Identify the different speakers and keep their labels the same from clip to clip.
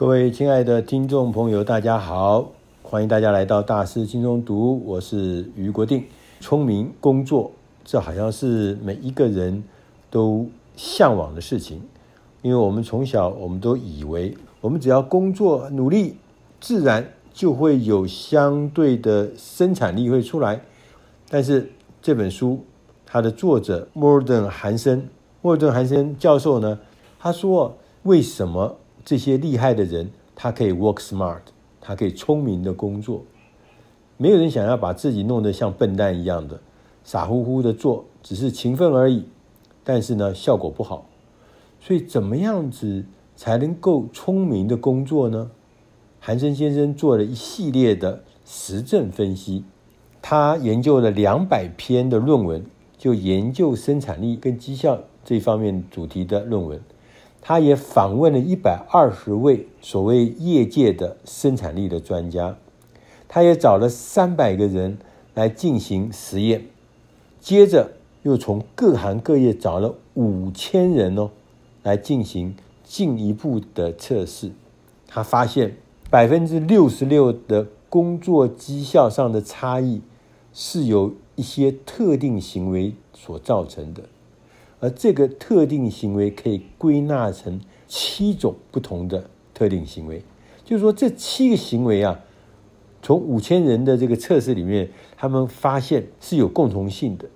Speaker 1: 各位亲爱的听众朋友，大家好，欢迎大家来到大师轻松读，我是俞国定。聪明工作，这好像是每一个人都向往的事情，因为我们从小我们都以为，我们只要工作努力，自然就会有相对的生产力会出来。但是这本书它的作者莫尔顿·韩森，莫尔顿·韩森教授呢，他说为什么？这些厉害的人，他可以 work smart，他可以聪明的工作。没有人想要把自己弄得像笨蛋一样的傻乎乎的做，只是勤奋而已。但是呢，效果不好。所以，怎么样子才能够聪明的工作呢？韩森先生做了一系列的实证分析，他研究了两百篇的论文，就研究生产力跟绩效这方面主题的论文。他也访问了一百二十位所谓业界的生产力的专家，他也找了三百个人来进行实验，接着又从各行各业找了五千人哦，来进行进一步的测试。他发现百分之六十六的工作绩效上的差异是由一些特定行为所造成的。而这个特定行为可以归纳成七种不同的特定行为，就是说这七个行为啊，从五千人的这个测试里面，他们发现是有共同性的。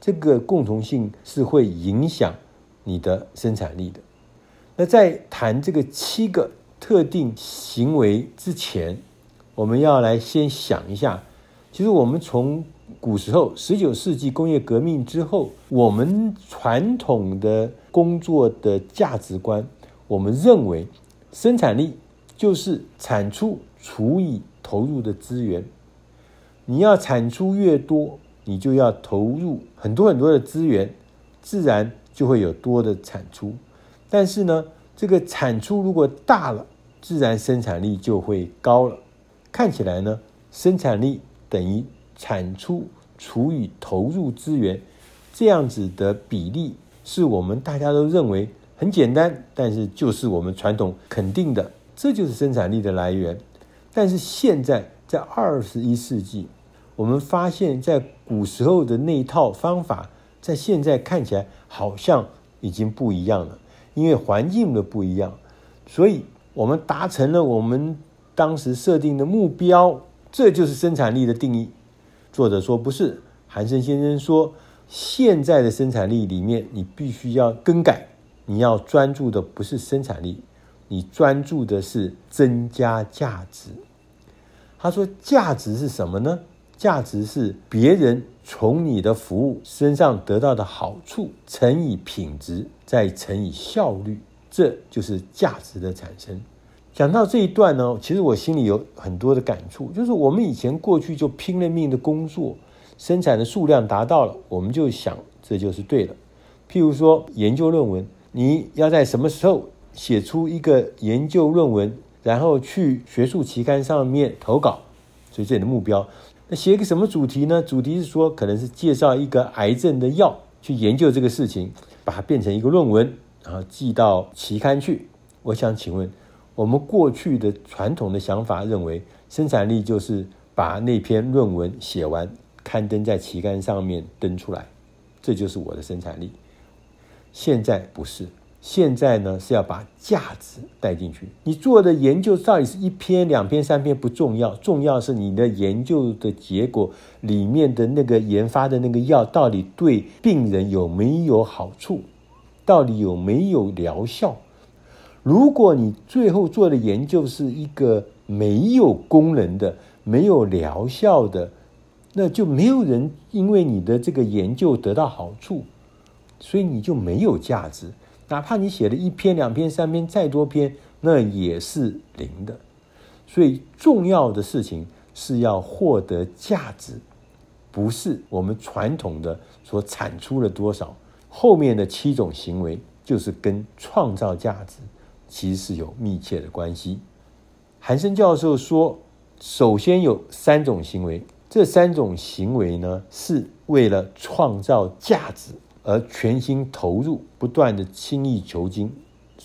Speaker 1: 这个共同性是会影响你的生产力的。那在谈这个七个特定行为之前，我们要来先想一下，其实我们从古时候，十九世纪工业革命之后，我们传统的工作的价值观，我们认为生产力就是产出除以投入的资源。你要产出越多，你就要投入很多很多的资源，自然就会有多的产出。但是呢，这个产出如果大了，自然生产力就会高了。看起来呢，生产力等于。产出除以投入资源，这样子的比例是我们大家都认为很简单，但是就是我们传统肯定的，这就是生产力的来源。但是现在在二十一世纪，我们发现，在古时候的那一套方法，在现在看起来好像已经不一样了，因为环境的不一样，所以我们达成了我们当时设定的目标，这就是生产力的定义。作者说不是，韩森先生说，现在的生产力里面，你必须要更改，你要专注的不是生产力，你专注的是增加价值。他说，价值是什么呢？价值是别人从你的服务身上得到的好处乘以品质，再乘以效率，这就是价值的产生。讲到这一段呢，其实我心里有很多的感触，就是我们以前过去就拼了命的工作，生产的数量达到了，我们就想这就是对了。譬如说研究论文，你要在什么时候写出一个研究论文，然后去学术期刊上面投稿，所以这里的目标。那写一个什么主题呢？主题是说可能是介绍一个癌症的药，去研究这个事情，把它变成一个论文，然后寄到期刊去。我想请问。我们过去的传统的想法认为，生产力就是把那篇论文写完，刊登在期刊上面登出来，这就是我的生产力。现在不是，现在呢是要把价值带进去。你做的研究到底是一篇、两篇、三篇不重要，重要是你的研究的结果里面的那个研发的那个药到底对病人有没有好处，到底有没有疗效。如果你最后做的研究是一个没有功能的、没有疗效的，那就没有人因为你的这个研究得到好处，所以你就没有价值。哪怕你写了一篇、两篇、三篇、再多篇，那也是零的。所以重要的事情是要获得价值，不是我们传统的所产出了多少。后面的七种行为就是跟创造价值。其实是有密切的关系。韩森教授说，首先有三种行为，这三种行为呢，是为了创造价值而全心投入，不断的精益求精。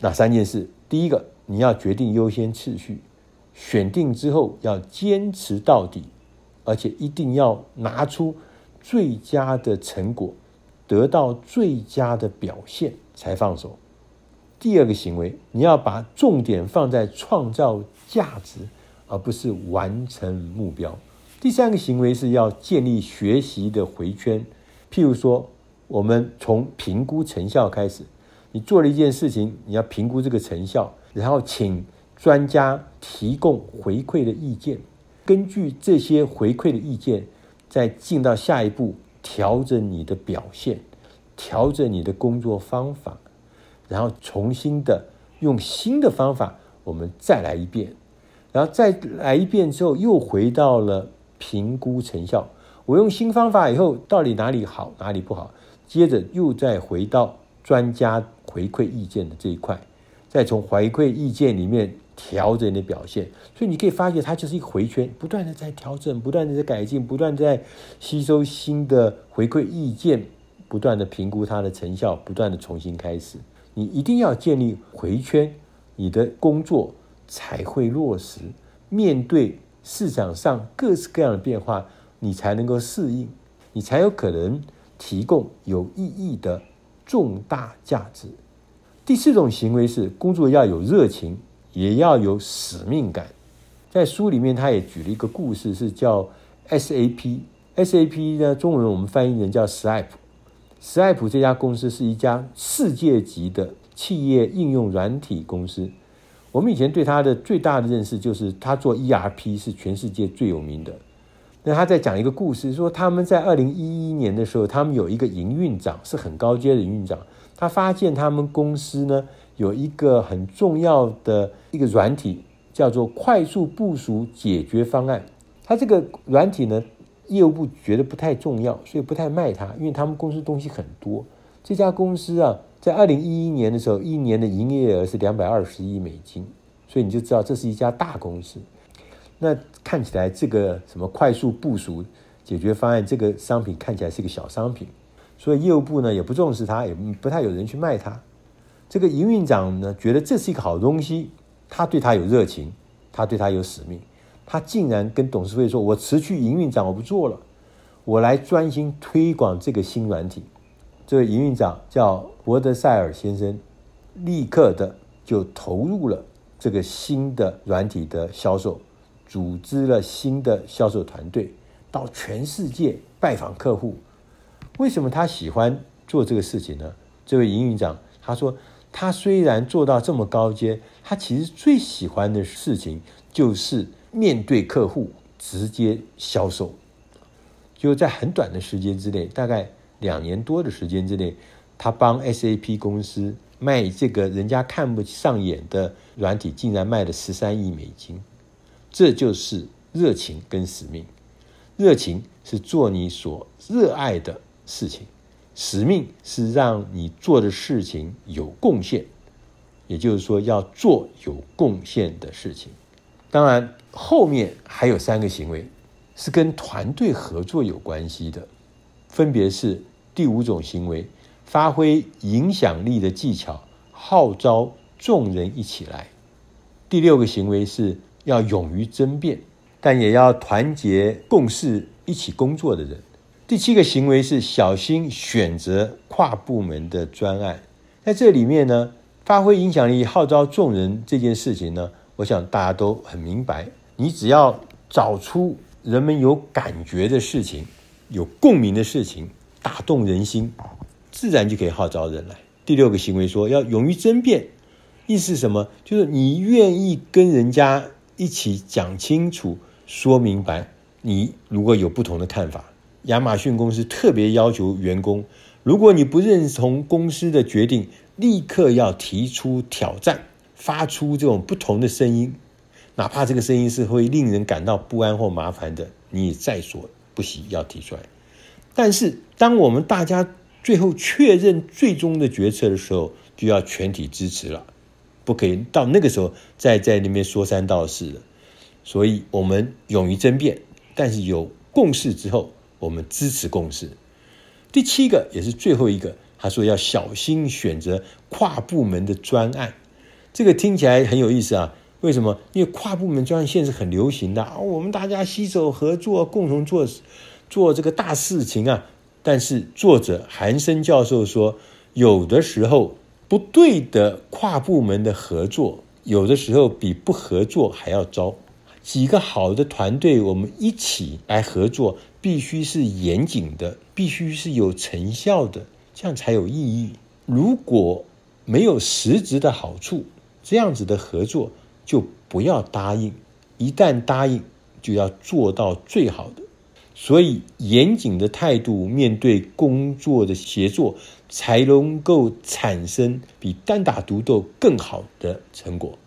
Speaker 1: 哪三件事？第一个你要决定优先次序，选定之后要坚持到底，而且一定要拿出最佳的成果，得到最佳的表现才放手。第二个行为，你要把重点放在创造价值，而不是完成目标。第三个行为是要建立学习的回圈，譬如说，我们从评估成效开始。你做了一件事情，你要评估这个成效，然后请专家提供回馈的意见，根据这些回馈的意见，再进到下一步，调整你的表现，调整你的工作方法，然后重新的用新的方法，我们再来一遍，然后再来一遍之后，又回到了评估成效。我用新方法以后，到底哪里好，哪里不好？接着又再回到专家。回馈意见的这一块，再从回馈意见里面调整你的表现，所以你可以发现它就是一个回圈，不断的在调整，不断的在改进，不断在吸收新的回馈意见，不断的评估它的成效，不断的重新开始。你一定要建立回圈，你的工作才会落实。面对市场上各式各样的变化，你才能够适应，你才有可能提供有意义的重大价值。第四种行为是工作要有热情，也要有使命感。在书里面，他也举了一个故事，是叫 SAP。SAP 呢，中文我们翻译成叫 SAP。SAP 这家公司是一家世界级的企业应用软体公司。我们以前对它的最大的认识就是，它做 ERP 是全世界最有名的。那他在讲一个故事，说他们在二零一一年的时候，他们有一个营运长是很高阶的营运长。他发现他们公司呢，有一个很重要的一个软体，叫做快速部署解决方案。他这个软体呢，业务部觉得不太重要，所以不太卖它，因为他们公司东西很多。这家公司啊，在二零一一年的时候，一年的营业额是两百二十亿美金，所以你就知道这是一家大公司。那看起来这个什么快速部署解决方案这个商品看起来是个小商品。所以业务部呢也不重视它，也不太有人去卖它。这个营运长呢觉得这是一个好东西，他对他有热情，他对他有使命，他竟然跟董事会说：“我辞去营运长，我不做了，我来专心推广这个新软体。”这位营运长叫伯德塞尔先生，立刻的就投入了这个新的软体的销售，组织了新的销售团队，到全世界拜访客户。为什么他喜欢做这个事情呢？这位营运长他说，他虽然做到这么高阶，他其实最喜欢的事情就是面对客户直接销售。就在很短的时间之内，大概两年多的时间之内，他帮 SAP 公司卖这个人家看不上眼的软体，竟然卖了十三亿美金。这就是热情跟使命。热情是做你所热爱的。事情，使命是让你做的事情有贡献，也就是说要做有贡献的事情。当然，后面还有三个行为是跟团队合作有关系的，分别是第五种行为，发挥影响力的技巧，号召众人一起来；第六个行为是要勇于争辩，但也要团结共事、一起工作的人。第七个行为是小心选择跨部门的专案，在这里面呢，发挥影响力、号召众人这件事情呢，我想大家都很明白。你只要找出人们有感觉的事情、有共鸣的事情，打动人心，自然就可以号召人来。第六个行为说要勇于争辩，意思是什么？就是你愿意跟人家一起讲清楚、说明白，你如果有不同的看法。亚马逊公司特别要求员工，如果你不认同公司的决定，立刻要提出挑战，发出这种不同的声音，哪怕这个声音是会令人感到不安或麻烦的，你也在所不惜要提出来。但是，当我们大家最后确认最终的决策的时候，就要全体支持了，不可以到那个时候再在那边说三道四的。所以，我们勇于争辩，但是有共识之后。我们支持共识。第七个也是最后一个，他说要小心选择跨部门的专案。这个听起来很有意思啊。为什么？因为跨部门专线是很流行的啊，我们大家携手合作，共同做做这个大事情啊。但是作者韩森教授说，有的时候不对的跨部门的合作，有的时候比不合作还要糟。几个好的团队，我们一起来合作，必须是严谨的，必须是有成效的，这样才有意义。如果没有实质的好处，这样子的合作就不要答应。一旦答应，就要做到最好的。所以，严谨的态度面对工作的协作，才能够产生比单打独斗更好的成果。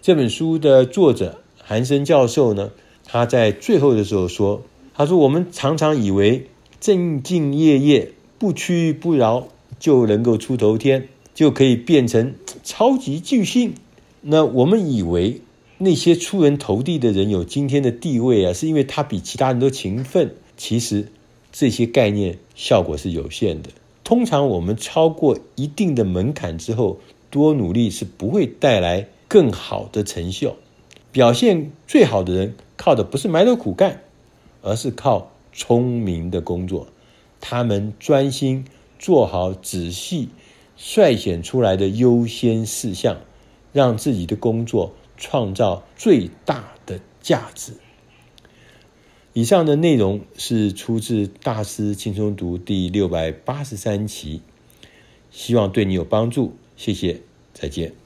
Speaker 1: 这本书的作者。韩森教授呢，他在最后的时候说：“他说我们常常以为兢兢业业、不屈不挠就能够出头天，就可以变成超级巨星。那我们以为那些出人头地的人有今天的地位啊，是因为他比其他人都勤奋。其实这些概念效果是有限的。通常我们超过一定的门槛之后，多努力是不会带来更好的成效。”表现最好的人，靠的不是埋头苦干，而是靠聪明的工作。他们专心做好仔细率选出来的优先事项，让自己的工作创造最大的价值。以上的内容是出自《大师轻松读》第六百八十三期，希望对你有帮助。谢谢，再见。